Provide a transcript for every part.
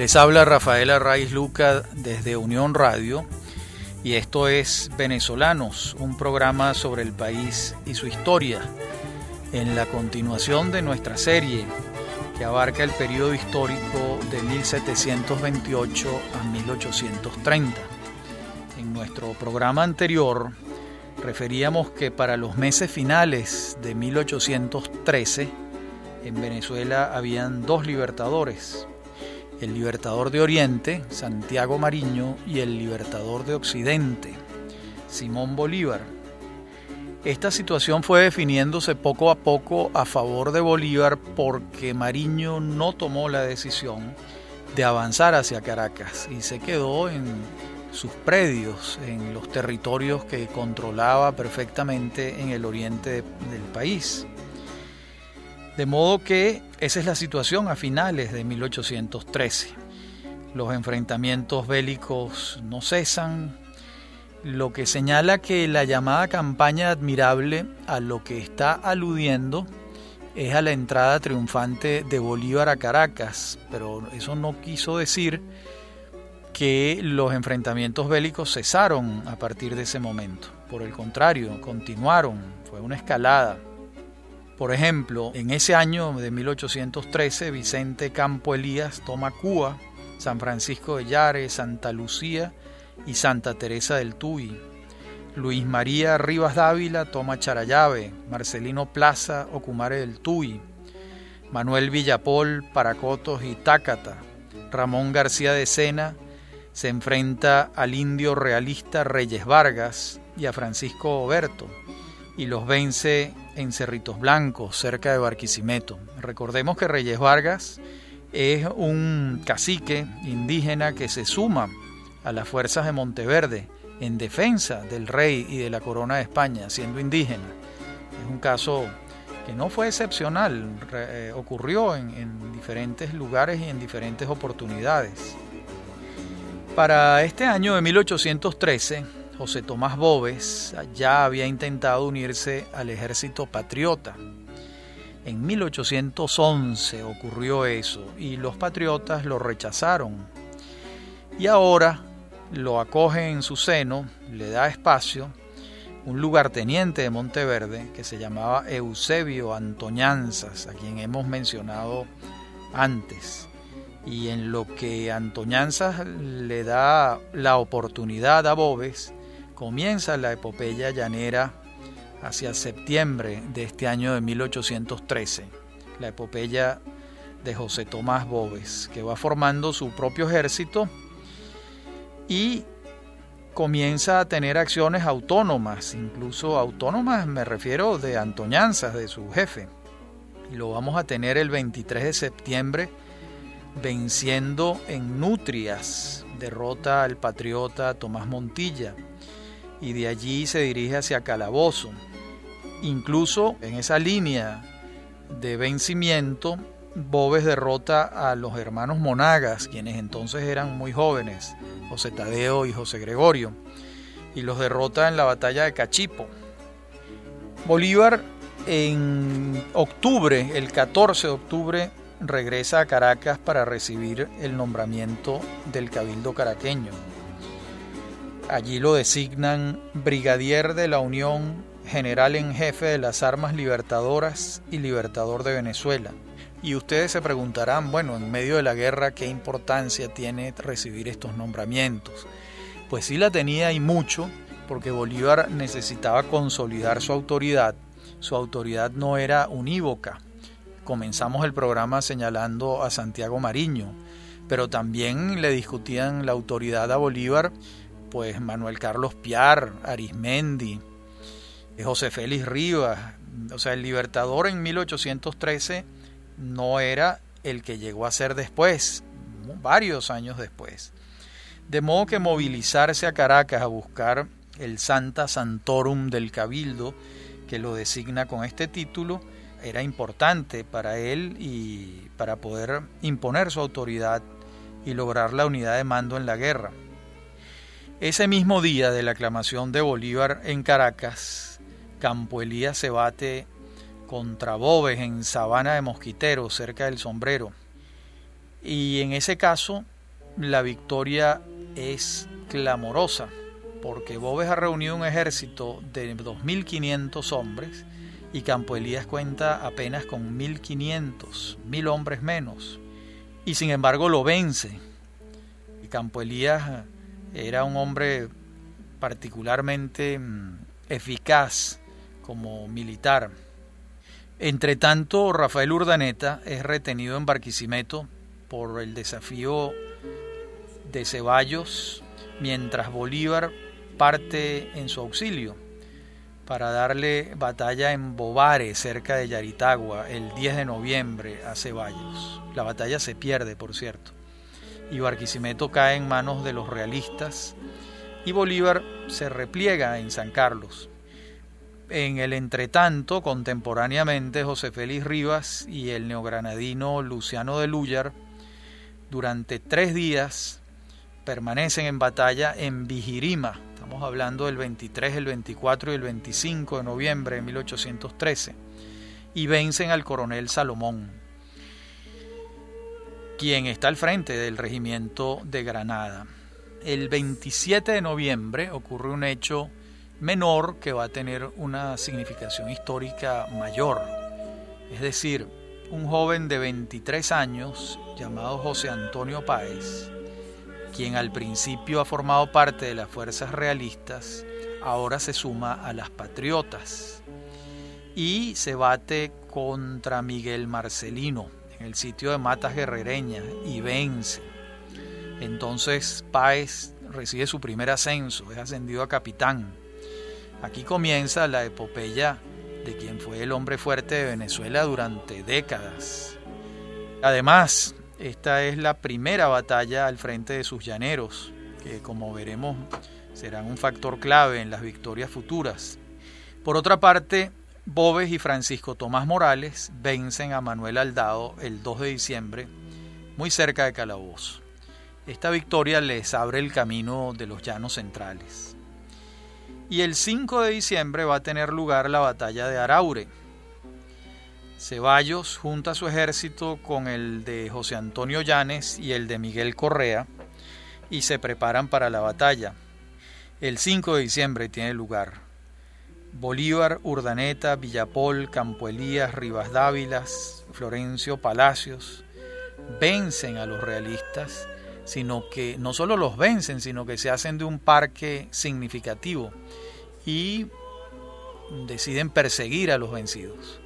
Les habla Rafaela Raiz Luca desde Unión Radio y esto es Venezolanos, un programa sobre el país y su historia, en la continuación de nuestra serie que abarca el periodo histórico de 1728 a 1830. En nuestro programa anterior referíamos que para los meses finales de 1813 en Venezuela habían dos libertadores, el libertador de Oriente, Santiago Mariño, y el libertador de Occidente, Simón Bolívar. Esta situación fue definiéndose poco a poco a favor de Bolívar porque Mariño no tomó la decisión de avanzar hacia Caracas y se quedó en sus predios, en los territorios que controlaba perfectamente en el oriente del país. De modo que esa es la situación a finales de 1813. Los enfrentamientos bélicos no cesan, lo que señala que la llamada campaña admirable a lo que está aludiendo es a la entrada triunfante de Bolívar a Caracas, pero eso no quiso decir que los enfrentamientos bélicos cesaron a partir de ese momento. Por el contrario, continuaron, fue una escalada. Por ejemplo, en ese año de 1813, Vicente Campo Elías toma Cuba, San Francisco de Yare, Santa Lucía y Santa Teresa del Tuy. Luis María Rivas Dávila toma Charayave, Marcelino Plaza, Ocumare del Tuy, Manuel Villapol, Paracotos y Tácata, Ramón García de Sena se enfrenta al indio realista Reyes Vargas y a Francisco Oberto y los vence en Cerritos Blancos, cerca de Barquisimeto. Recordemos que Reyes Vargas es un cacique indígena que se suma a las fuerzas de Monteverde en defensa del rey y de la corona de España, siendo indígena. Es un caso que no fue excepcional, eh, ocurrió en, en diferentes lugares y en diferentes oportunidades. Para este año de 1813, José Tomás Boves ya había intentado unirse al ejército patriota. En 1811 ocurrió eso y los patriotas lo rechazaron. Y ahora lo acoge en su seno, le da espacio, un lugarteniente de Monteverde que se llamaba Eusebio Antoñanzas, a quien hemos mencionado antes y en lo que Antoñanzas le da la oportunidad a Bobes, comienza la epopeya llanera hacia septiembre de este año de 1813, la epopeya de José Tomás Bobes, que va formando su propio ejército y comienza a tener acciones autónomas, incluso autónomas me refiero de Antoñanzas, de su jefe. Lo vamos a tener el 23 de septiembre venciendo en Nutrias, derrota al patriota Tomás Montilla y de allí se dirige hacia Calabozo. Incluso en esa línea de vencimiento, Bobes derrota a los hermanos Monagas, quienes entonces eran muy jóvenes, José Tadeo y José Gregorio, y los derrota en la batalla de Cachipo. Bolívar en octubre, el 14 de octubre, regresa a Caracas para recibir el nombramiento del Cabildo caraqueño. Allí lo designan brigadier de la Unión, general en jefe de las armas libertadoras y libertador de Venezuela. Y ustedes se preguntarán, bueno, en medio de la guerra, ¿qué importancia tiene recibir estos nombramientos? Pues sí la tenía y mucho, porque Bolívar necesitaba consolidar su autoridad. Su autoridad no era unívoca. Comenzamos el programa señalando a Santiago Mariño, pero también le discutían la autoridad a Bolívar pues Manuel Carlos Piar, Arismendi, José Félix Rivas, o sea, el Libertador en 1813 no era el que llegó a ser después, varios años después. De modo que movilizarse a Caracas a buscar el Santa Santorum del Cabildo, que lo designa con este título, era importante para él y para poder imponer su autoridad y lograr la unidad de mando en la guerra. Ese mismo día de la aclamación de Bolívar en Caracas, Campo Elías se bate contra Bobes en Sabana de Mosquitero, cerca del Sombrero. Y en ese caso, la victoria es clamorosa, porque Bobes ha reunido un ejército de 2.500 hombres y Campo Elías cuenta apenas con 1.500, mil hombres menos. Y sin embargo lo vence. Y Campo Elías era un hombre particularmente mm, eficaz como militar. Entre tanto, Rafael Urdaneta es retenido en Barquisimeto por el desafío de Ceballos, mientras Bolívar parte en su auxilio para darle batalla en Bobare, cerca de Yaritagua, el 10 de noviembre a Ceballos. La batalla se pierde, por cierto, y Barquisimeto cae en manos de los realistas y Bolívar se repliega en San Carlos. En el entretanto, contemporáneamente, José Félix Rivas y el neogranadino Luciano de Lúyar, durante tres días, permanecen en batalla en Vigirima. Estamos hablando del 23, el 24 y el 25 de noviembre de 1813. Y vencen al coronel Salomón, quien está al frente del regimiento de Granada el 27 de noviembre ocurre un hecho menor que va a tener una significación histórica mayor. Es decir, un joven de 23 años llamado José Antonio Páez, quien al principio ha formado parte de las fuerzas realistas, ahora se suma a las patriotas y se bate contra Miguel Marcelino en el sitio de Matas Guerrereña y vence entonces Páez recibe su primer ascenso, es ascendido a capitán. Aquí comienza la epopeya de quien fue el hombre fuerte de Venezuela durante décadas. Además, esta es la primera batalla al frente de sus llaneros, que como veremos serán un factor clave en las victorias futuras. Por otra parte, Boves y Francisco Tomás Morales vencen a Manuel Aldado el 2 de diciembre, muy cerca de Calabozo. Esta victoria les abre el camino de los llanos centrales. Y el 5 de diciembre va a tener lugar la batalla de Araure. Ceballos junta su ejército con el de José Antonio Llanes y el de Miguel Correa y se preparan para la batalla. El 5 de diciembre tiene lugar. Bolívar, Urdaneta, Villapol, Campo Elías, Rivas Dávilas, Florencio Palacios vencen a los realistas sino que no solo los vencen, sino que se hacen de un parque significativo y deciden perseguir a los vencidos.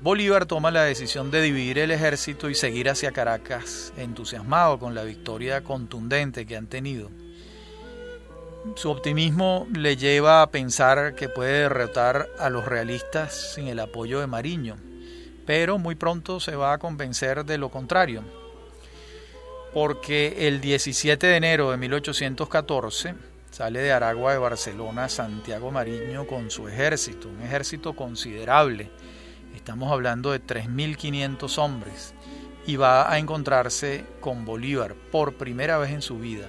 Bolívar toma la decisión de dividir el ejército y seguir hacia Caracas, entusiasmado con la victoria contundente que han tenido. Su optimismo le lleva a pensar que puede derrotar a los realistas sin el apoyo de Mariño, pero muy pronto se va a convencer de lo contrario porque el 17 de enero de 1814 sale de Aragua de Barcelona Santiago Mariño con su ejército, un ejército considerable. Estamos hablando de 3.500 hombres y va a encontrarse con Bolívar por primera vez en su vida.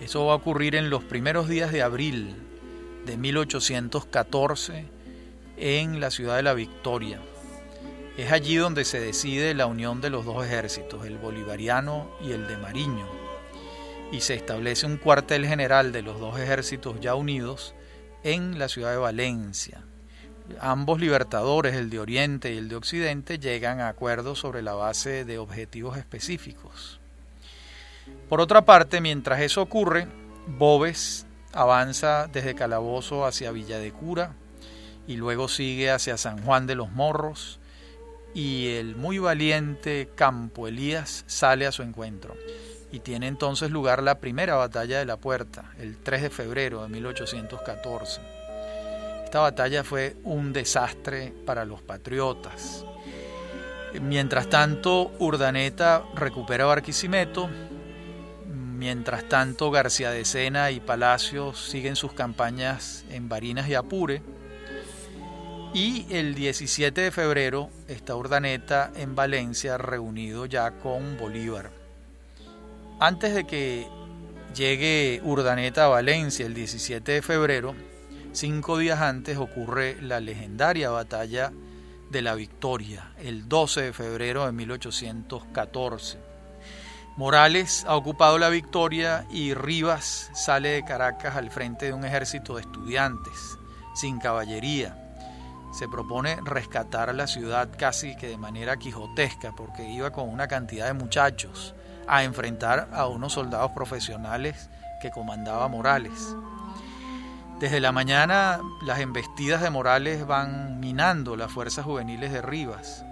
Eso va a ocurrir en los primeros días de abril de 1814 en la ciudad de la Victoria. Es allí donde se decide la unión de los dos ejércitos, el bolivariano y el de Mariño, y se establece un cuartel general de los dos ejércitos ya unidos en la ciudad de Valencia. Ambos libertadores, el de Oriente y el de Occidente, llegan a acuerdos sobre la base de objetivos específicos. Por otra parte, mientras eso ocurre, Bobes avanza desde Calabozo hacia Villa de Cura y luego sigue hacia San Juan de los Morros, y el muy valiente Campo Elías sale a su encuentro. Y tiene entonces lugar la primera batalla de la puerta, el 3 de febrero de 1814. Esta batalla fue un desastre para los patriotas. Mientras tanto, Urdaneta recupera Barquisimeto. Mientras tanto, García de Sena y Palacios siguen sus campañas en Barinas y Apure y el 17 de febrero está Urdaneta en Valencia reunido ya con Bolívar. Antes de que llegue Urdaneta a Valencia el 17 de febrero, cinco días antes ocurre la legendaria batalla de la Victoria, el 12 de febrero de 1814. Morales ha ocupado la victoria y Rivas sale de Caracas al frente de un ejército de estudiantes, sin caballería. Se propone rescatar la ciudad casi que de manera quijotesca, porque iba con una cantidad de muchachos a enfrentar a unos soldados profesionales que comandaba Morales. Desde la mañana las embestidas de Morales van minando las fuerzas juveniles de Rivas.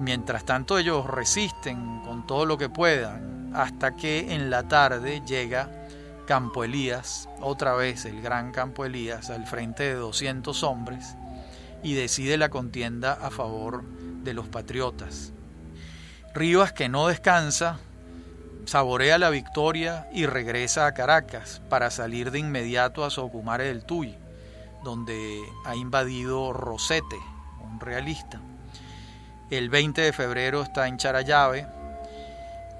Mientras tanto ellos resisten con todo lo que puedan hasta que en la tarde llega Campo Elías, otra vez el gran Campo Elías, al frente de 200 hombres y decide la contienda a favor de los patriotas. Rivas, que no descansa, saborea la victoria y regresa a Caracas para salir de inmediato a Socumare del Tuy, donde ha invadido Rosete, un realista. El 20 de febrero está en Charayave,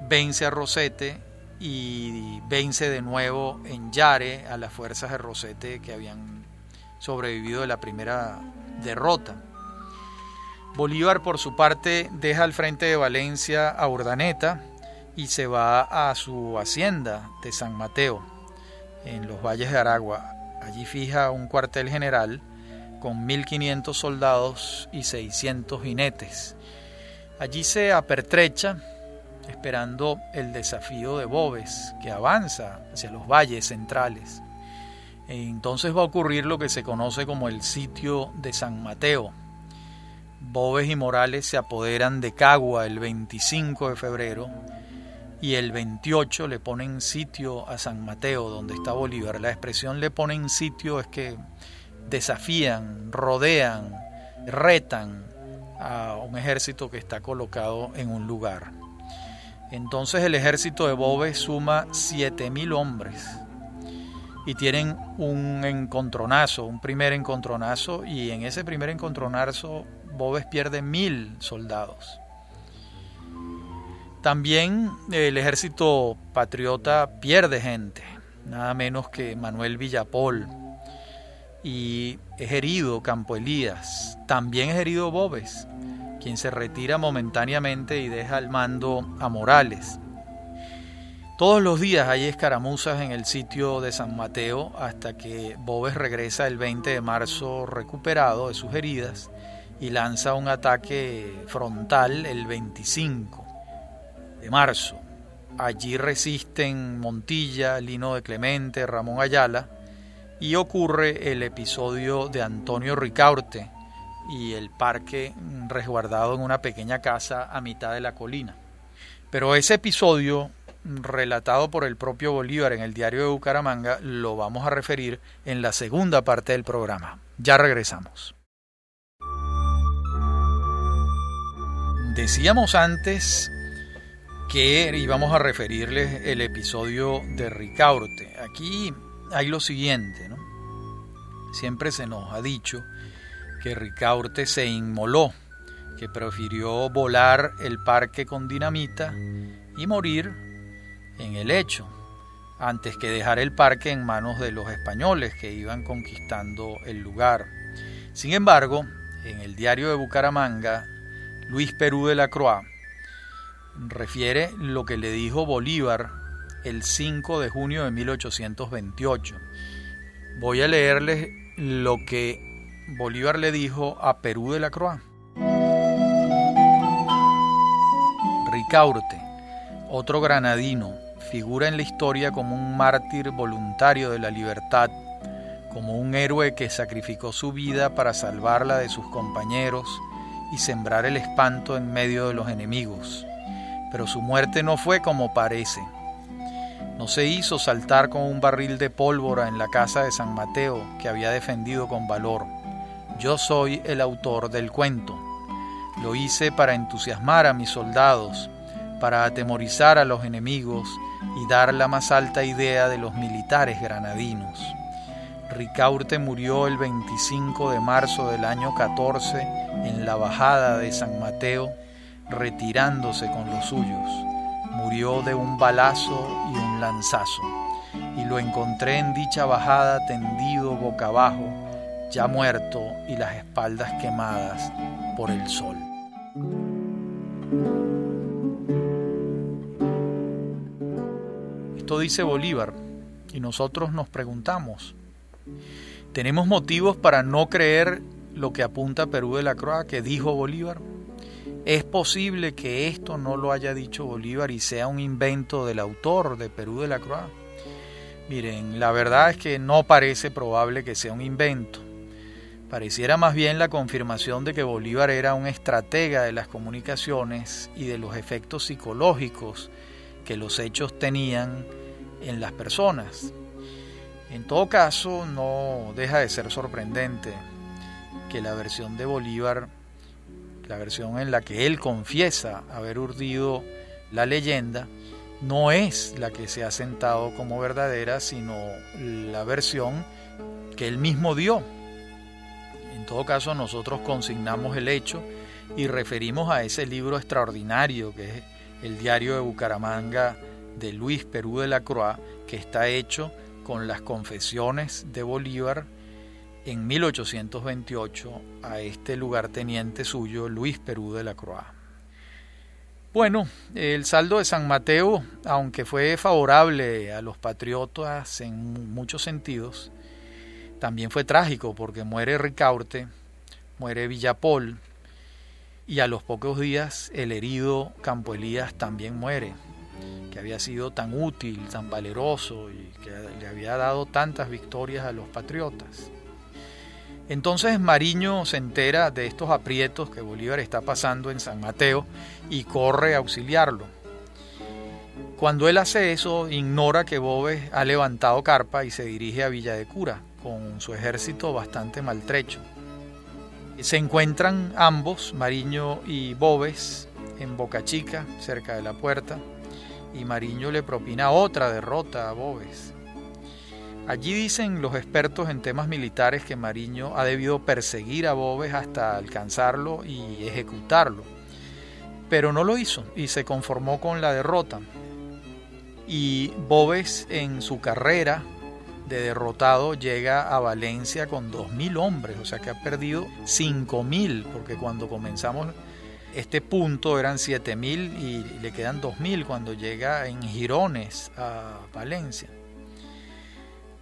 vence a Rosete y vence de nuevo en Yare a las fuerzas de Rosete que habían sobrevivido de la primera derrota. Bolívar por su parte deja al frente de Valencia a Urdaneta y se va a su hacienda de San Mateo en los valles de Aragua. Allí fija un cuartel general con 1.500 soldados y 600 jinetes Allí se apertrecha esperando el desafío de Bobes, que avanza hacia los valles centrales. Entonces va a ocurrir lo que se conoce como el sitio de San Mateo. Bobes y Morales se apoderan de Cagua el 25 de febrero y el 28 le ponen sitio a San Mateo, donde está Bolívar. La expresión le ponen sitio es que desafían, rodean, retan, a un ejército que está colocado en un lugar. Entonces el ejército de Boves suma 7.000 hombres y tienen un encontronazo, un primer encontronazo y en ese primer encontronazo Boves pierde mil soldados. También el ejército patriota pierde gente, nada menos que Manuel Villapol, y es herido Campo Elías, también es herido Bobes, quien se retira momentáneamente y deja al mando a Morales. Todos los días hay escaramuzas en el sitio de San Mateo hasta que Bobes regresa el 20 de marzo recuperado de sus heridas y lanza un ataque frontal el 25 de marzo. Allí resisten Montilla, Lino de Clemente, Ramón Ayala, y ocurre el episodio de Antonio Ricaurte y el parque resguardado en una pequeña casa a mitad de la colina. Pero ese episodio, relatado por el propio Bolívar en el diario de Bucaramanga, lo vamos a referir en la segunda parte del programa. Ya regresamos. Decíamos antes que íbamos a referirles el episodio de Ricaurte. Aquí hay lo siguiente, ¿no? Siempre se nos ha dicho que Ricaurte se inmoló, que prefirió volar el parque con dinamita y morir en el hecho, antes que dejar el parque en manos de los españoles que iban conquistando el lugar. Sin embargo, en el diario de Bucaramanga, Luis Perú de la Croix refiere lo que le dijo Bolívar el 5 de junio de 1828. Voy a leerles lo que Bolívar le dijo a Perú de la Croix. Ricaurte, otro granadino, figura en la historia como un mártir voluntario de la libertad, como un héroe que sacrificó su vida para salvarla de sus compañeros y sembrar el espanto en medio de los enemigos. Pero su muerte no fue como parece no se hizo saltar con un barril de pólvora en la casa de San Mateo que había defendido con valor. Yo soy el autor del cuento. Lo hice para entusiasmar a mis soldados, para atemorizar a los enemigos y dar la más alta idea de los militares granadinos. Ricaurte murió el 25 de marzo del año 14 en la bajada de San Mateo, retirándose con los suyos murió de un balazo y un lanzazo, y lo encontré en dicha bajada tendido boca abajo, ya muerto y las espaldas quemadas por el sol. Esto dice Bolívar y nosotros nos preguntamos, ¿tenemos motivos para no creer lo que apunta Perú de la Croix que dijo Bolívar? ¿Es posible que esto no lo haya dicho Bolívar y sea un invento del autor de Perú de la Croix? Miren, la verdad es que no parece probable que sea un invento. Pareciera más bien la confirmación de que Bolívar era un estratega de las comunicaciones y de los efectos psicológicos que los hechos tenían en las personas. En todo caso, no deja de ser sorprendente que la versión de Bolívar la versión en la que él confiesa haber urdido la leyenda, no es la que se ha sentado como verdadera, sino la versión que él mismo dio. En todo caso, nosotros consignamos el hecho y referimos a ese libro extraordinario que es el diario de Bucaramanga de Luis Perú de la Croix, que está hecho con las confesiones de Bolívar en 1828 a este lugarteniente suyo, Luis Perú de la Croix. Bueno, el saldo de San Mateo, aunque fue favorable a los patriotas en muchos sentidos, también fue trágico porque muere Ricaurte, muere Villapol y a los pocos días el herido Campo Elías también muere, que había sido tan útil, tan valeroso y que le había dado tantas victorias a los patriotas. Entonces Mariño se entera de estos aprietos que Bolívar está pasando en San Mateo y corre a auxiliarlo. Cuando él hace eso, ignora que Boves ha levantado carpa y se dirige a Villa de Cura, con su ejército bastante maltrecho. Se encuentran ambos, Mariño y Boves, en Boca Chica, cerca de la puerta, y Mariño le propina otra derrota a Boves. Allí dicen los expertos en temas militares que Mariño ha debido perseguir a Boves hasta alcanzarlo y ejecutarlo, pero no lo hizo y se conformó con la derrota. Y Boves en su carrera de derrotado llega a Valencia con 2.000 hombres, o sea que ha perdido 5.000, porque cuando comenzamos este punto eran 7.000 y le quedan 2.000 cuando llega en Girones a Valencia.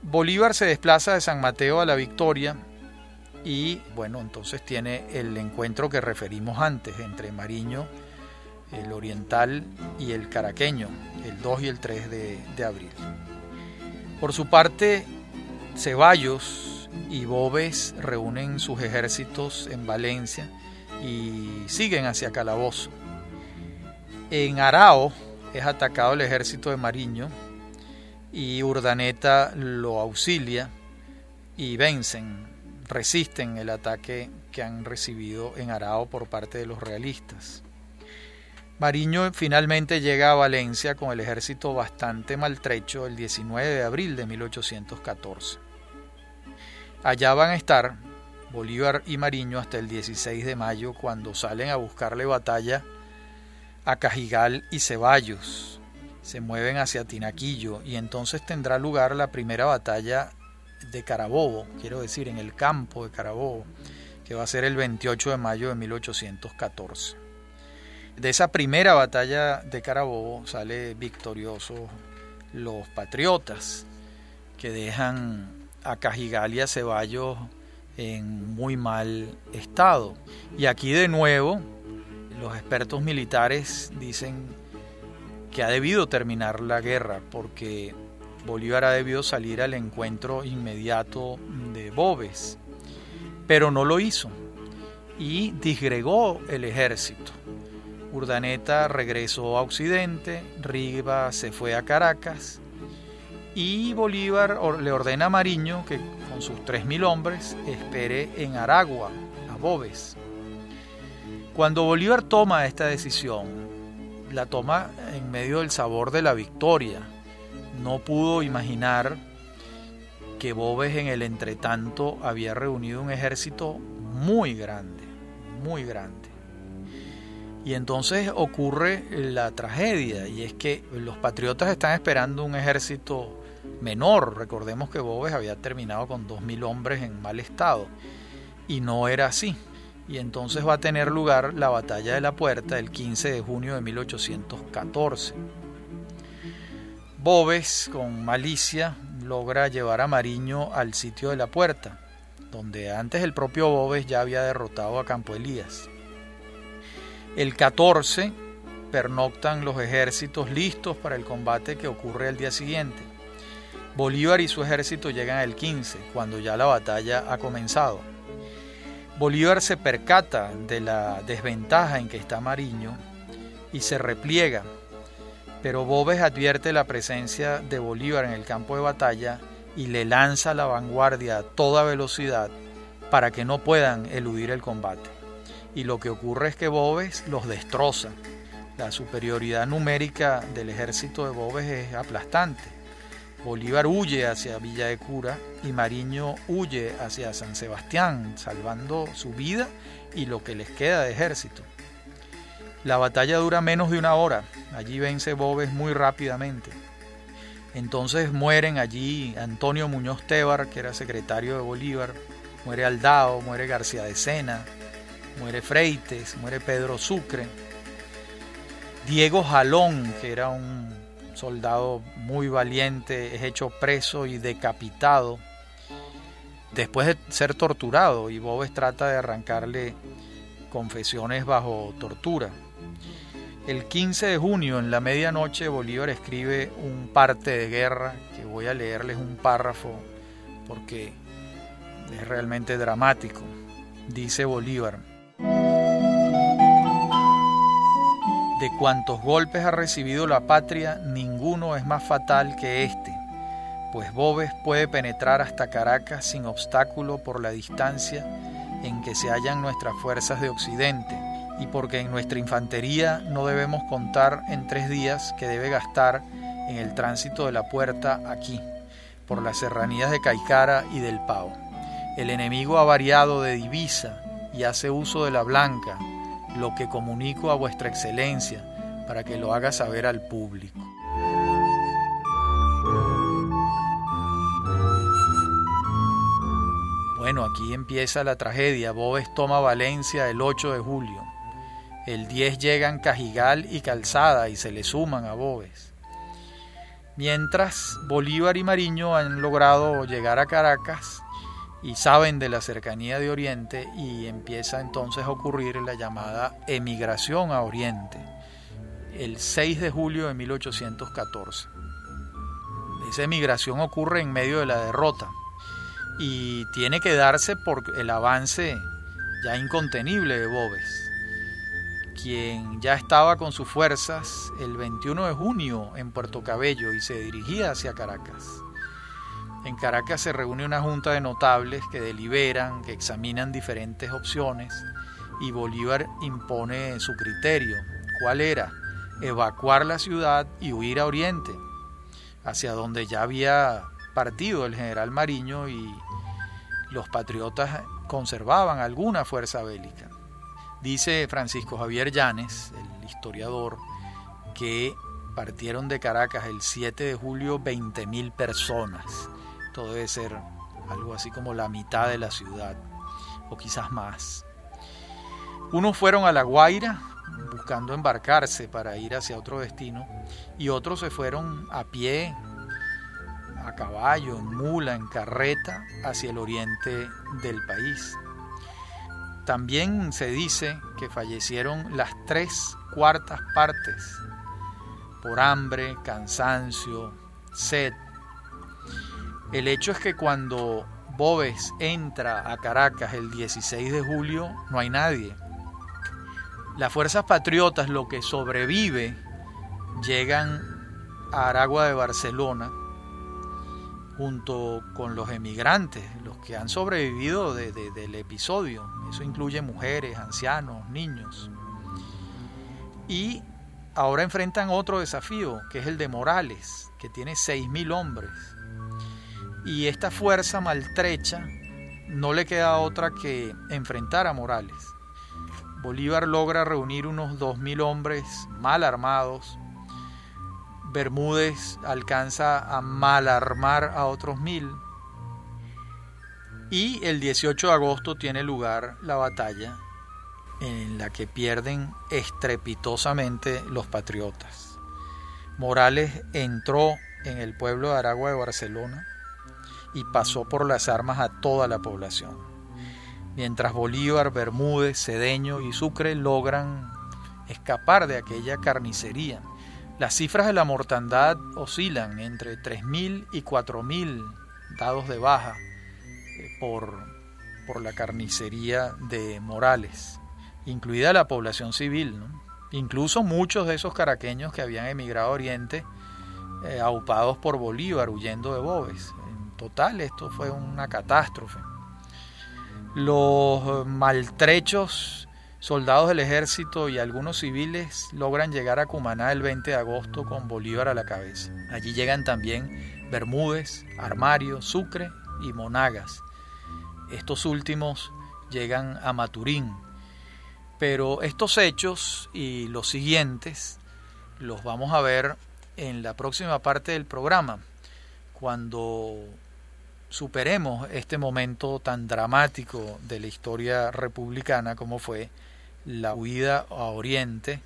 Bolívar se desplaza de San Mateo a la Victoria y bueno, entonces tiene el encuentro que referimos antes entre Mariño, el oriental y el caraqueño, el 2 y el 3 de, de abril. Por su parte, Ceballos y Boves reúnen sus ejércitos en Valencia y siguen hacia Calabozo. En Arao es atacado el ejército de Mariño y Urdaneta lo auxilia y vencen, resisten el ataque que han recibido en Arao por parte de los realistas. Mariño finalmente llega a Valencia con el ejército bastante maltrecho el 19 de abril de 1814. Allá van a estar Bolívar y Mariño hasta el 16 de mayo cuando salen a buscarle batalla a Cajigal y Ceballos, se mueven hacia Tinaquillo y entonces tendrá lugar la primera batalla de Carabobo, quiero decir, en el campo de Carabobo, que va a ser el 28 de mayo de 1814. De esa primera batalla de Carabobo sale victorioso los patriotas, que dejan a Cajigal y a Ceballos en muy mal estado. Y aquí de nuevo los expertos militares dicen que ha debido terminar la guerra porque Bolívar ha debido salir al encuentro inmediato de Boves, pero no lo hizo y disgregó el ejército. Urdaneta regresó a Occidente, Riva se fue a Caracas y Bolívar le ordena a Mariño que con sus 3.000 hombres espere en Aragua a Boves. Cuando Bolívar toma esta decisión, la toma en medio del sabor de la victoria. No pudo imaginar que Bobes en el entretanto había reunido un ejército muy grande, muy grande. Y entonces ocurre la tragedia, y es que los patriotas están esperando un ejército menor. Recordemos que Bobes había terminado con 2.000 hombres en mal estado, y no era así y entonces va a tener lugar la batalla de la puerta el 15 de junio de 1814. Bobes, con malicia, logra llevar a Mariño al sitio de la puerta, donde antes el propio Bobes ya había derrotado a Campo Elías. El 14 pernoctan los ejércitos listos para el combate que ocurre al día siguiente. Bolívar y su ejército llegan el 15, cuando ya la batalla ha comenzado. Bolívar se percata de la desventaja en que está Mariño y se repliega, pero Bobes advierte la presencia de Bolívar en el campo de batalla y le lanza la vanguardia a toda velocidad para que no puedan eludir el combate. Y lo que ocurre es que Bobes los destroza. La superioridad numérica del ejército de Bobes es aplastante. Bolívar huye hacia Villa de Cura y Mariño huye hacia San Sebastián, salvando su vida y lo que les queda de ejército. La batalla dura menos de una hora. Allí vence Bobes muy rápidamente. Entonces mueren allí Antonio Muñoz Tebar, que era secretario de Bolívar, muere Aldao, muere García de Sena, muere Freites, muere Pedro Sucre, Diego Jalón, que era un soldado muy valiente, es hecho preso y decapitado después de ser torturado y Bobes trata de arrancarle confesiones bajo tortura. El 15 de junio, en la medianoche, Bolívar escribe un parte de guerra, que voy a leerles un párrafo porque es realmente dramático. Dice Bolívar, de cuantos golpes ha recibido la patria, ninguno es más fatal que este, pues Bobes puede penetrar hasta Caracas sin obstáculo por la distancia en que se hallan nuestras fuerzas de Occidente y porque en nuestra infantería no debemos contar en tres días que debe gastar en el tránsito de la puerta aquí, por las serranías de Caicara y del Pau. El enemigo ha variado de divisa y hace uso de la blanca, lo que comunico a vuestra excelencia para que lo haga saber al público. Bueno, aquí empieza la tragedia. Bobes toma Valencia el 8 de julio. El 10 llegan Cajigal y Calzada y se le suman a Bobes. Mientras Bolívar y Mariño han logrado llegar a Caracas y saben de la cercanía de Oriente y empieza entonces a ocurrir la llamada emigración a Oriente, el 6 de julio de 1814. Esa emigración ocurre en medio de la derrota y tiene que darse por el avance ya incontenible de Bobes quien ya estaba con sus fuerzas el 21 de junio en Puerto Cabello y se dirigía hacia Caracas. En Caracas se reúne una junta de notables que deliberan, que examinan diferentes opciones y Bolívar impone su criterio. ¿Cuál era? Evacuar la ciudad y huir a Oriente, hacia donde ya había partido el general Mariño y los patriotas conservaban alguna fuerza bélica. Dice Francisco Javier Llanes, el historiador, que partieron de Caracas el 7 de julio 20.000 personas. Debe ser algo así como la mitad de la ciudad, o quizás más. Unos fueron a La Guaira buscando embarcarse para ir hacia otro destino y otros se fueron a pie, a caballo, en mula, en carreta hacia el oriente del país. También se dice que fallecieron las tres cuartas partes por hambre, cansancio, sed. El hecho es que cuando Bobes entra a Caracas el 16 de julio, no hay nadie. Las fuerzas patriotas, lo que sobrevive, llegan a Aragua de Barcelona junto con los emigrantes, los que han sobrevivido del episodio. Eso incluye mujeres, ancianos, niños. Y ahora enfrentan otro desafío, que es el de Morales, que tiene 6.000 hombres. Y esta fuerza maltrecha no le queda otra que enfrentar a Morales. Bolívar logra reunir unos 2.000 hombres mal armados, Bermúdez alcanza a malarmar a otros mil. Y el 18 de agosto tiene lugar la batalla en la que pierden estrepitosamente los patriotas. Morales entró en el pueblo de Aragua de Barcelona y pasó por las armas a toda la población. Mientras Bolívar, Bermúdez, Cedeño y Sucre logran escapar de aquella carnicería. Las cifras de la mortandad oscilan entre 3.000 y 4.000 dados de baja eh, por, por la carnicería de Morales, incluida la población civil. Incluso muchos de esos caraqueños que habían emigrado a Oriente, eh, aupados por Bolívar, huyendo de Bobes. Total, esto fue una catástrofe. Los maltrechos soldados del ejército y algunos civiles logran llegar a Cumaná el 20 de agosto con Bolívar a la cabeza. Allí llegan también Bermúdez, Armario, Sucre y Monagas. Estos últimos llegan a Maturín, pero estos hechos y los siguientes los vamos a ver en la próxima parte del programa, cuando superemos este momento tan dramático de la historia republicana como fue la huida a Oriente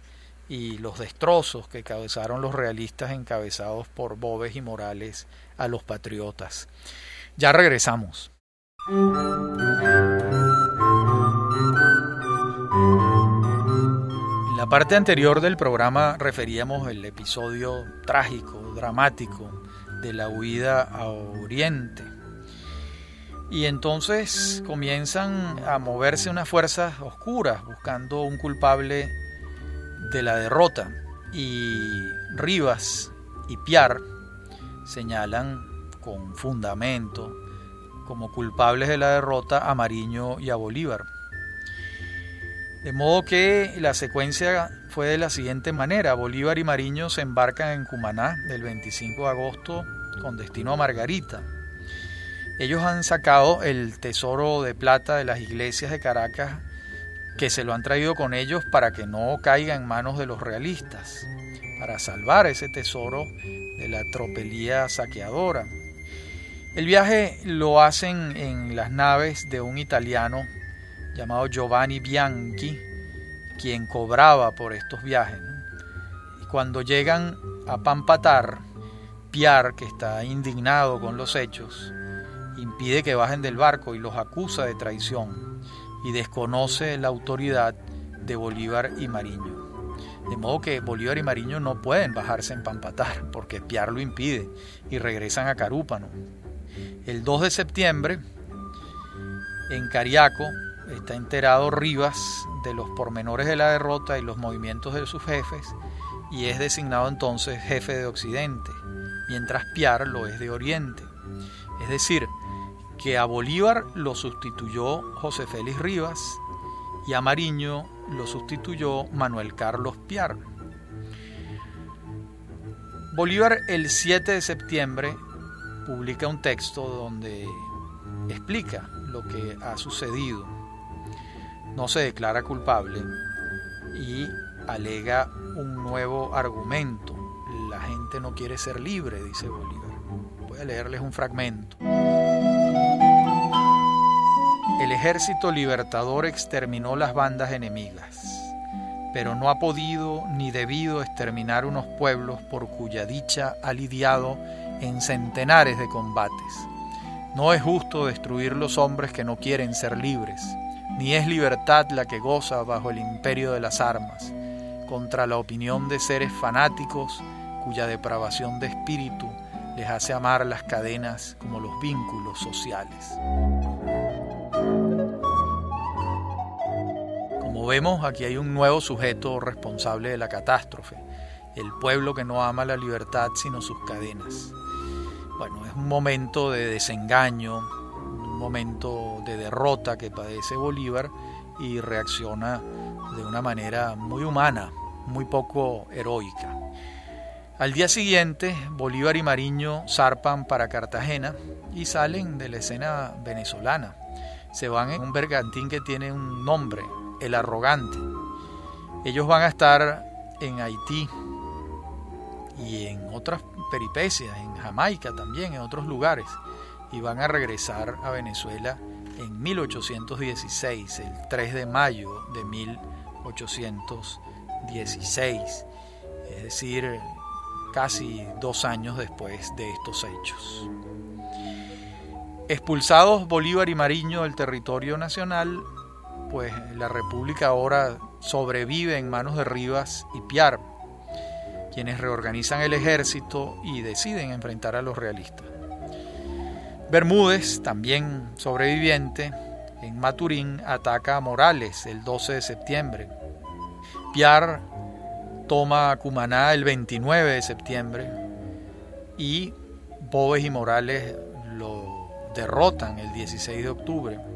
y los destrozos que causaron los realistas encabezados por Bobes y Morales a los patriotas. Ya regresamos. En la parte anterior del programa referíamos el episodio trágico, dramático de la huida a Oriente. Y entonces comienzan a moverse unas fuerzas oscuras buscando un culpable de la derrota. Y Rivas y Piar señalan con fundamento como culpables de la derrota a Mariño y a Bolívar. De modo que la secuencia fue de la siguiente manera. Bolívar y Mariño se embarcan en Cumaná el 25 de agosto con destino a Margarita. Ellos han sacado el tesoro de plata de las iglesias de Caracas que se lo han traído con ellos para que no caiga en manos de los realistas, para salvar ese tesoro de la tropelía saqueadora. El viaje lo hacen en las naves de un italiano llamado Giovanni Bianchi, quien cobraba por estos viajes. Cuando llegan a Pampatar, Piar, que está indignado con los hechos, impide que bajen del barco y los acusa de traición y desconoce la autoridad de Bolívar y Mariño. De modo que Bolívar y Mariño no pueden bajarse en Pampatar porque Piar lo impide y regresan a Carúpano. El 2 de septiembre, en Cariaco, está enterado Rivas de los pormenores de la derrota y los movimientos de sus jefes y es designado entonces jefe de Occidente, mientras Piar lo es de Oriente. Es decir, que a Bolívar lo sustituyó José Félix Rivas y a Mariño lo sustituyó Manuel Carlos Piar. Bolívar el 7 de septiembre publica un texto donde explica lo que ha sucedido no se declara culpable y alega un nuevo argumento. La gente no quiere ser libre, dice Bolívar. Voy a leerles un fragmento. El ejército libertador exterminó las bandas enemigas, pero no ha podido ni debido exterminar unos pueblos por cuya dicha ha lidiado en centenares de combates. No es justo destruir los hombres que no quieren ser libres ni es libertad la que goza bajo el imperio de las armas, contra la opinión de seres fanáticos cuya depravación de espíritu les hace amar las cadenas como los vínculos sociales. Vemos, aquí hay un nuevo sujeto responsable de la catástrofe, el pueblo que no ama la libertad sino sus cadenas. Bueno, es un momento de desengaño, momento de derrota que padece Bolívar y reacciona de una manera muy humana, muy poco heroica. Al día siguiente, Bolívar y Mariño zarpan para Cartagena y salen de la escena venezolana. Se van en un bergantín que tiene un nombre, el arrogante. Ellos van a estar en Haití y en otras peripecias, en Jamaica también, en otros lugares y van a regresar a Venezuela en 1816, el 3 de mayo de 1816. Es decir, casi dos años después de estos hechos. Expulsados Bolívar y Mariño del territorio nacional, pues la República ahora sobrevive en manos de Rivas y Piar, quienes reorganizan el ejército y deciden enfrentar a los realistas. Bermúdez, también sobreviviente, en Maturín ataca a Morales el 12 de septiembre. Piar toma Cumaná el 29 de septiembre y Boves y Morales lo derrotan el 16 de octubre.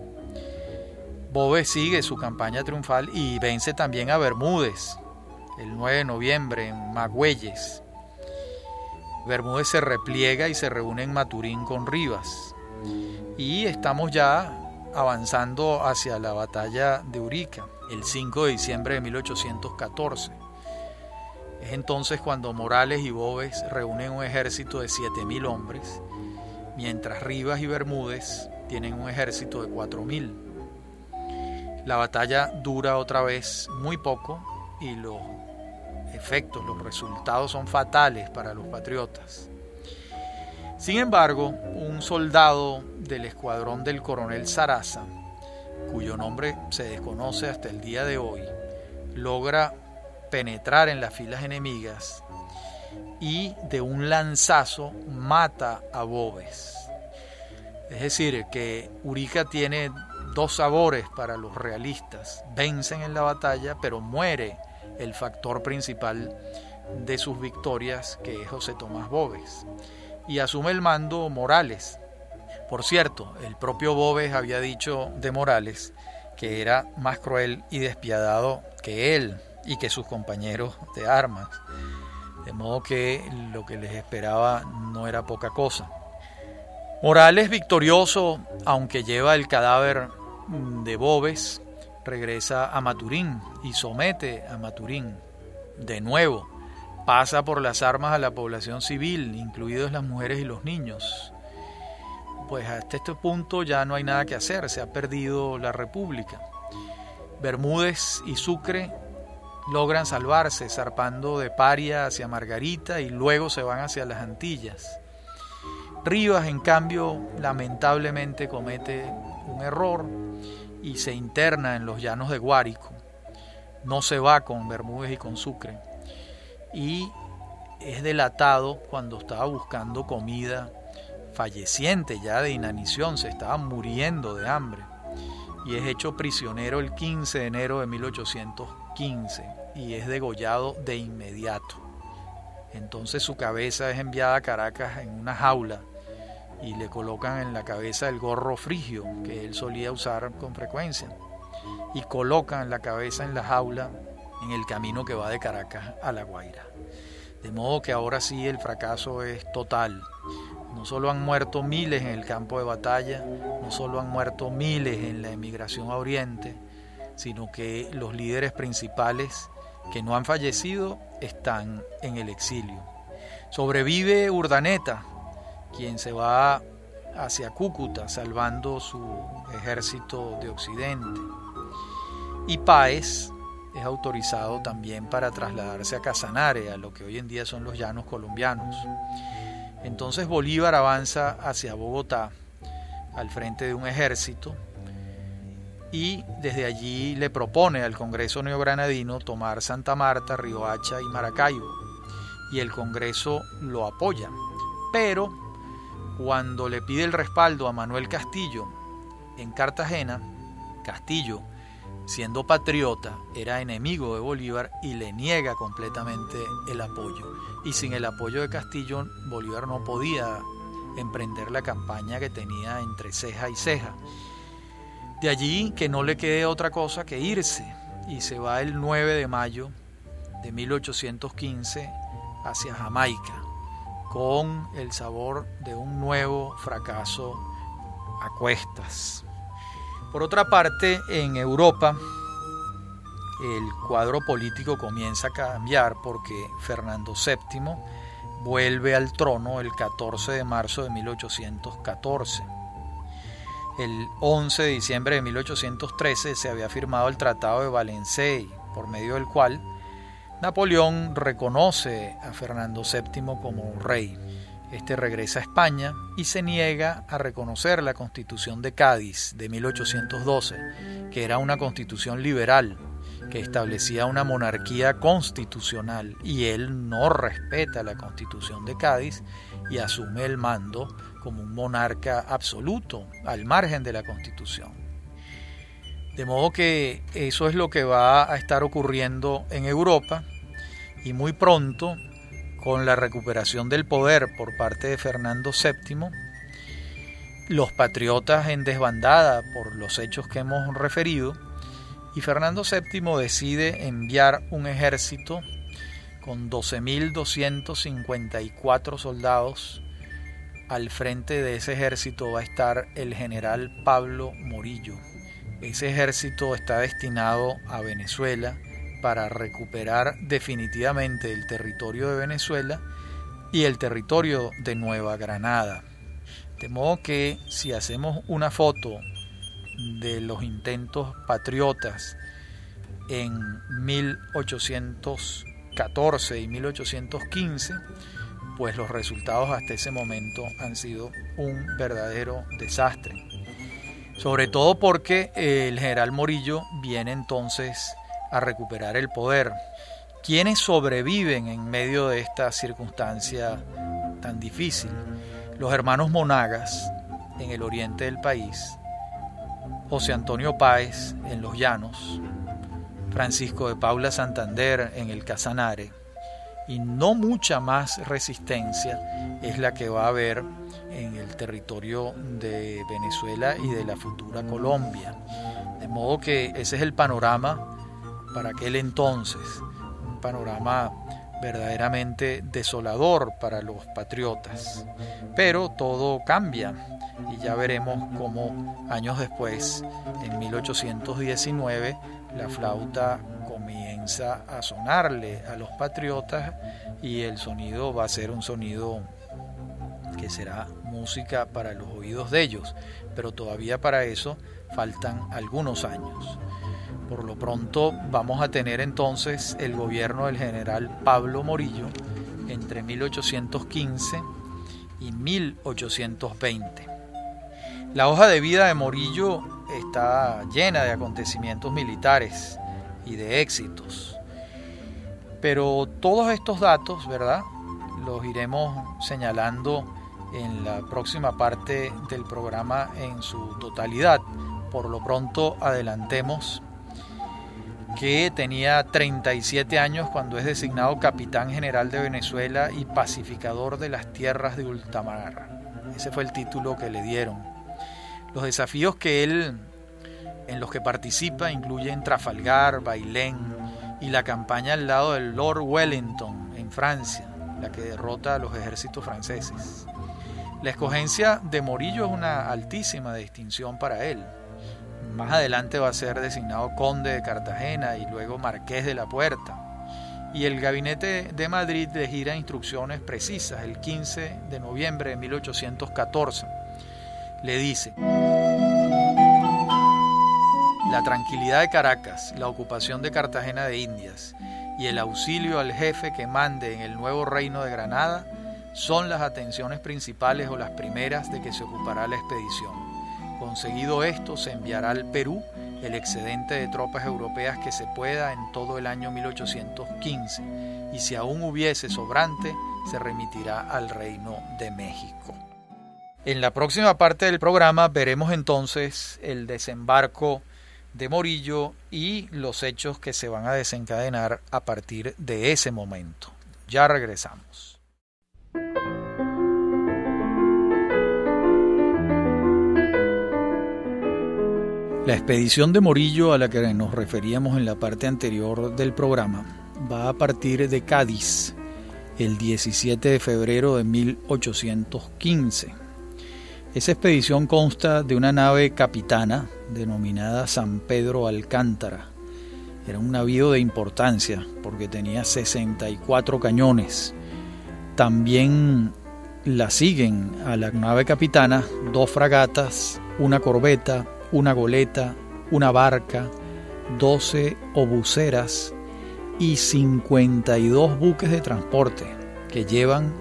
Boves sigue su campaña triunfal y vence también a Bermúdez el 9 de noviembre en Magüeyes. Bermúdez se repliega y se reúne en Maturín con Rivas. Y estamos ya avanzando hacia la batalla de Urica, el 5 de diciembre de 1814. Es entonces cuando Morales y Boves reúnen un ejército de 7.000 hombres, mientras Rivas y Bermúdez tienen un ejército de 4.000. La batalla dura otra vez muy poco y los efectos, los resultados son fatales para los patriotas. Sin embargo, un soldado del escuadrón del coronel Saraza, cuyo nombre se desconoce hasta el día de hoy, logra penetrar en las filas enemigas y de un lanzazo mata a Bobes. Es decir, que Urica tiene dos sabores para los realistas. Vencen en la batalla, pero muere el factor principal de sus victorias, que es José Tomás Bobes. Y asume el mando Morales. Por cierto, el propio Bobes había dicho de Morales que era más cruel y despiadado que él y que sus compañeros de armas. De modo que lo que les esperaba no era poca cosa. Morales victorioso, aunque lleva el cadáver de Bobes, regresa a Maturín y somete a Maturín. De nuevo, pasa por las armas a la población civil, incluidos las mujeres y los niños. Pues hasta este punto ya no hay nada que hacer, se ha perdido la república. Bermúdez y Sucre logran salvarse zarpando de Paria hacia Margarita y luego se van hacia las Antillas. Rivas, en cambio, lamentablemente comete un error y se interna en los llanos de Guárico. No se va con Bermúdez y con Sucre. Y es delatado cuando estaba buscando comida, falleciente ya de inanición, se estaba muriendo de hambre. Y es hecho prisionero el 15 de enero de 1815 y es degollado de inmediato. Entonces su cabeza es enviada a Caracas en una jaula y le colocan en la cabeza el gorro frigio que él solía usar con frecuencia y colocan la cabeza en la jaula en el camino que va de Caracas a La Guaira. De modo que ahora sí el fracaso es total. No solo han muerto miles en el campo de batalla, no solo han muerto miles en la emigración a Oriente, sino que los líderes principales que no han fallecido están en el exilio. Sobrevive Urdaneta, quien se va hacia Cúcuta salvando su ejército de Occidente. Y Páez es autorizado también para trasladarse a Casanare, a lo que hoy en día son los llanos colombianos. Entonces Bolívar avanza hacia Bogotá al frente de un ejército y desde allí le propone al Congreso neogranadino tomar Santa Marta, Riohacha y Maracaibo y el Congreso lo apoya. Pero cuando le pide el respaldo a Manuel Castillo en Cartagena, Castillo, siendo patriota, era enemigo de Bolívar y le niega completamente el apoyo. Y sin el apoyo de Castillo, Bolívar no podía emprender la campaña que tenía entre ceja y ceja. De allí que no le quede otra cosa que irse y se va el 9 de mayo de 1815 hacia Jamaica con el sabor de un nuevo fracaso a cuestas. Por otra parte, en Europa el cuadro político comienza a cambiar porque Fernando VII vuelve al trono el 14 de marzo de 1814. El 11 de diciembre de 1813 se había firmado el Tratado de Valencia, por medio del cual Napoleón reconoce a Fernando VII como rey. Este regresa a España y se niega a reconocer la Constitución de Cádiz de 1812, que era una constitución liberal que establecía una monarquía constitucional y él no respeta la Constitución de Cádiz y asume el mando como un monarca absoluto al margen de la Constitución. De modo que eso es lo que va a estar ocurriendo en Europa y muy pronto, con la recuperación del poder por parte de Fernando VII, los patriotas en desbandada por los hechos que hemos referido, y Fernando VII decide enviar un ejército con 12.254 soldados. Al frente de ese ejército va a estar el general Pablo Morillo. Ese ejército está destinado a Venezuela para recuperar definitivamente el territorio de Venezuela y el territorio de Nueva Granada. De modo que si hacemos una foto de los intentos patriotas en 1814 y 1815, pues los resultados hasta ese momento han sido un verdadero desastre. Sobre todo porque el general Morillo viene entonces a recuperar el poder. ¿Quiénes sobreviven en medio de esta circunstancia tan difícil? Los hermanos Monagas en el oriente del país, José Antonio Páez en Los Llanos, Francisco de Paula Santander en el Casanare, y no mucha más resistencia es la que va a haber en el territorio de Venezuela y de la futura Colombia. De modo que ese es el panorama para aquel entonces, un panorama verdaderamente desolador para los patriotas. Pero todo cambia y ya veremos cómo años después, en 1819, la flauta comienza a sonarle a los patriotas y el sonido va a ser un sonido que será música para los oídos de ellos, pero todavía para eso faltan algunos años. Por lo pronto vamos a tener entonces el gobierno del general Pablo Morillo entre 1815 y 1820. La hoja de vida de Morillo está llena de acontecimientos militares y de éxitos. Pero todos estos datos, ¿verdad? Los iremos señalando en la próxima parte del programa en su totalidad. Por lo pronto adelantemos que tenía 37 años cuando es designado capitán general de Venezuela y pacificador de las tierras de ultramar. Ese fue el título que le dieron. Los desafíos que él en los que participa incluyen Trafalgar, Bailén y la campaña al lado del Lord Wellington en Francia, la que derrota a los ejércitos franceses. La escogencia de Morillo es una altísima distinción para él. Más adelante va a ser designado conde de Cartagena y luego marqués de la Puerta. Y el gabinete de Madrid le gira instrucciones precisas el 15 de noviembre de 1814 le dice, la tranquilidad de Caracas, la ocupación de Cartagena de Indias y el auxilio al jefe que mande en el nuevo reino de Granada son las atenciones principales o las primeras de que se ocupará la expedición. Conseguido esto, se enviará al Perú el excedente de tropas europeas que se pueda en todo el año 1815 y si aún hubiese sobrante, se remitirá al Reino de México. En la próxima parte del programa veremos entonces el desembarco de Morillo y los hechos que se van a desencadenar a partir de ese momento. Ya regresamos. La expedición de Morillo a la que nos referíamos en la parte anterior del programa va a partir de Cádiz el 17 de febrero de 1815 esa expedición consta de una nave capitana denominada San Pedro Alcántara. Era un navío de importancia porque tenía 64 cañones. También la siguen a la nave capitana dos fragatas, una corbeta, una goleta, una barca, 12 obuceras y 52 buques de transporte que llevan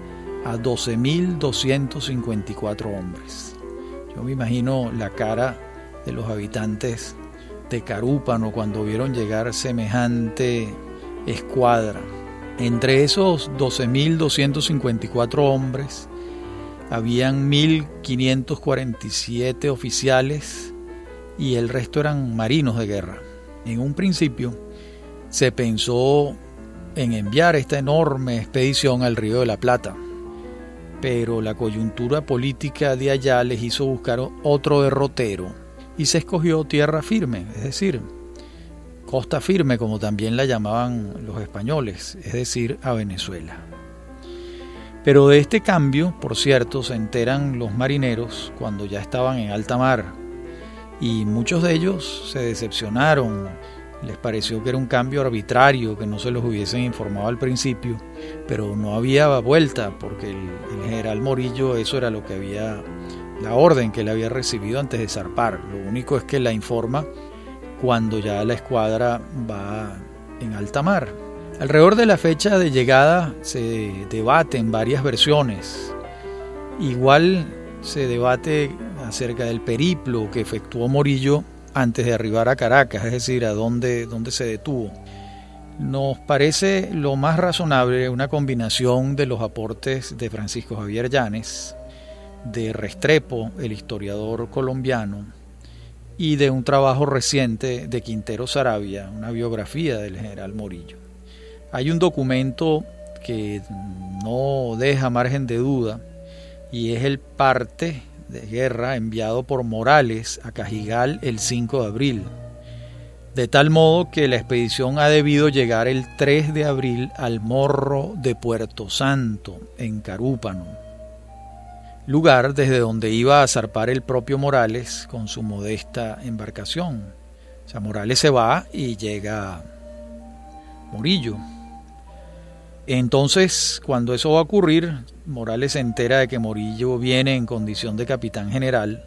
a 12.254 hombres. Yo me imagino la cara de los habitantes de Carúpano cuando vieron llegar semejante escuadra. Entre esos 12.254 hombres habían 1.547 oficiales y el resto eran marinos de guerra. En un principio se pensó en enviar esta enorme expedición al Río de la Plata, pero la coyuntura política de allá les hizo buscar otro derrotero y se escogió tierra firme, es decir, costa firme como también la llamaban los españoles, es decir, a Venezuela. Pero de este cambio, por cierto, se enteran los marineros cuando ya estaban en alta mar y muchos de ellos se decepcionaron, les pareció que era un cambio arbitrario, que no se los hubiesen informado al principio, pero no había vuelta porque el, general Morillo eso era lo que había, la orden que él había recibido antes de zarpar. Lo único es que la informa cuando ya la escuadra va en alta mar. Alrededor de la fecha de llegada se debaten varias versiones. Igual se debate acerca del periplo que efectuó Morillo antes de arribar a Caracas, es decir, a dónde, dónde se detuvo. Nos parece lo más razonable una combinación de los aportes de Francisco Javier Llanes, de Restrepo, el historiador colombiano, y de un trabajo reciente de Quintero Sarabia, una biografía del general Morillo. Hay un documento que no deja margen de duda y es el parte de guerra enviado por Morales a Cajigal el 5 de abril, de tal modo que la expedición ha debido llegar el 3 de abril al morro de Puerto Santo, en Carúpano, lugar desde donde iba a zarpar el propio Morales con su modesta embarcación. O sea, Morales se va y llega Murillo. Entonces, cuando eso va a ocurrir, Morales se entera de que Morillo viene en condición de capitán general,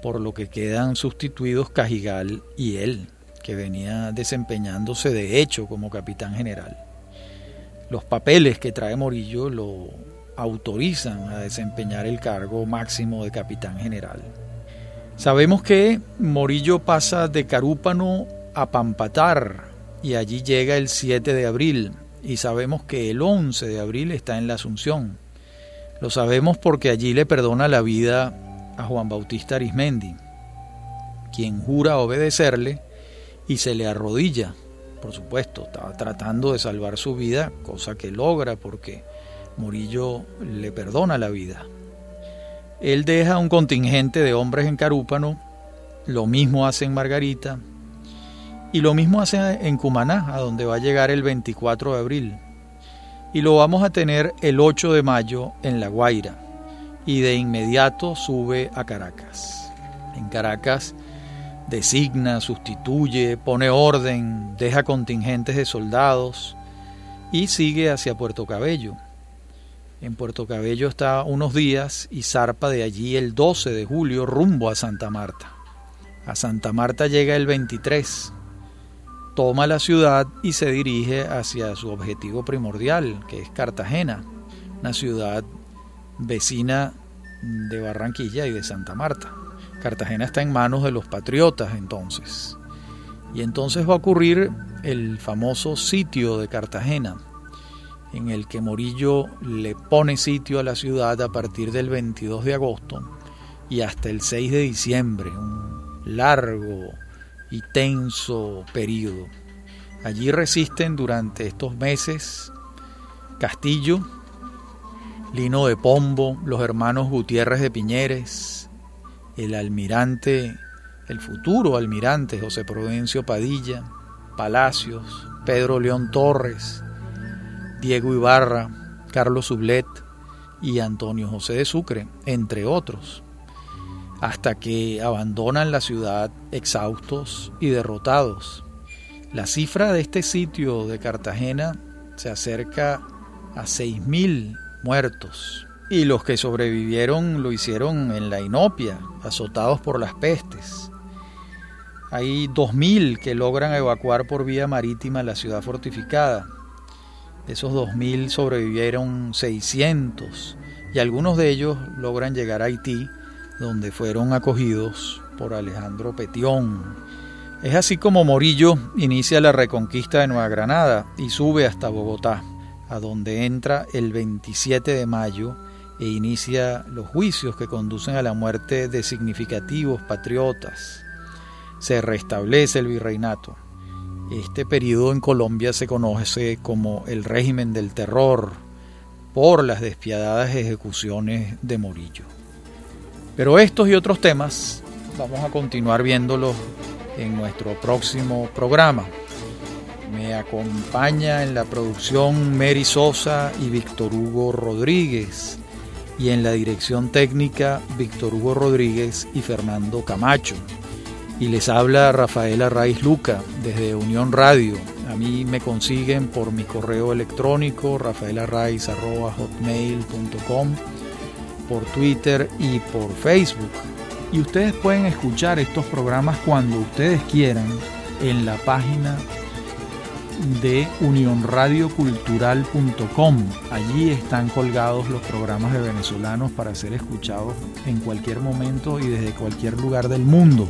por lo que quedan sustituidos Cajigal y él, que venía desempeñándose de hecho como capitán general. Los papeles que trae Morillo lo autorizan a desempeñar el cargo máximo de capitán general. Sabemos que Morillo pasa de Carúpano a Pampatar y allí llega el 7 de abril y sabemos que el 11 de abril está en la Asunción. Lo sabemos porque allí le perdona la vida a Juan Bautista Arismendi, quien jura obedecerle y se le arrodilla. Por supuesto, estaba tratando de salvar su vida, cosa que logra porque Murillo le perdona la vida. Él deja un contingente de hombres en Carúpano, lo mismo hace en Margarita y lo mismo hace en Cumaná, a donde va a llegar el 24 de abril y lo vamos a tener el 8 de mayo en La Guaira y de inmediato sube a Caracas. En Caracas designa, sustituye, pone orden, deja contingentes de soldados y sigue hacia Puerto Cabello. En Puerto Cabello está unos días y zarpa de allí el 12 de julio rumbo a Santa Marta. A Santa Marta llega el 23 toma la ciudad y se dirige hacia su objetivo primordial, que es Cartagena, una ciudad vecina de Barranquilla y de Santa Marta. Cartagena está en manos de los patriotas entonces. Y entonces va a ocurrir el famoso sitio de Cartagena, en el que Morillo le pone sitio a la ciudad a partir del 22 de agosto y hasta el 6 de diciembre, un largo y tenso periodo. Allí resisten durante estos meses Castillo, Lino de Pombo, los hermanos Gutiérrez de Piñeres, el almirante, el futuro almirante José Prudencio Padilla, Palacios, Pedro León Torres, Diego Ibarra, Carlos Sublet y Antonio José de Sucre, entre otros hasta que abandonan la ciudad exhaustos y derrotados. La cifra de este sitio de Cartagena se acerca a 6.000 muertos y los que sobrevivieron lo hicieron en la inopia, azotados por las pestes. Hay 2.000 que logran evacuar por vía marítima la ciudad fortificada. De esos 2.000 sobrevivieron 600 y algunos de ellos logran llegar a Haití, donde fueron acogidos por Alejandro Petión. Es así como Morillo inicia la reconquista de Nueva Granada y sube hasta Bogotá, a donde entra el 27 de mayo e inicia los juicios que conducen a la muerte de significativos patriotas. Se restablece el virreinato. Este periodo en Colombia se conoce como el régimen del terror por las despiadadas ejecuciones de Morillo. Pero estos y otros temas vamos a continuar viéndolos en nuestro próximo programa. Me acompaña en la producción Mary Sosa y Víctor Hugo Rodríguez y en la dirección técnica Víctor Hugo Rodríguez y Fernando Camacho. Y les habla Rafaela Raiz Luca desde Unión Radio. A mí me consiguen por mi correo electrónico rafaelarraiz.hotmail.com, por Twitter y por Facebook. Y ustedes pueden escuchar estos programas cuando ustedes quieran en la página de unionradiocultural.com. Allí están colgados los programas de venezolanos para ser escuchados en cualquier momento y desde cualquier lugar del mundo.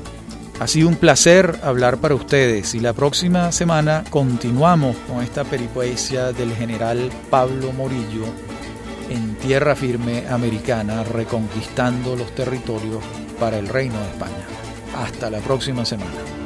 Ha sido un placer hablar para ustedes y la próxima semana continuamos con esta peripecia del general Pablo Morillo en tierra firme americana reconquistando los territorios para el Reino de España. Hasta la próxima semana.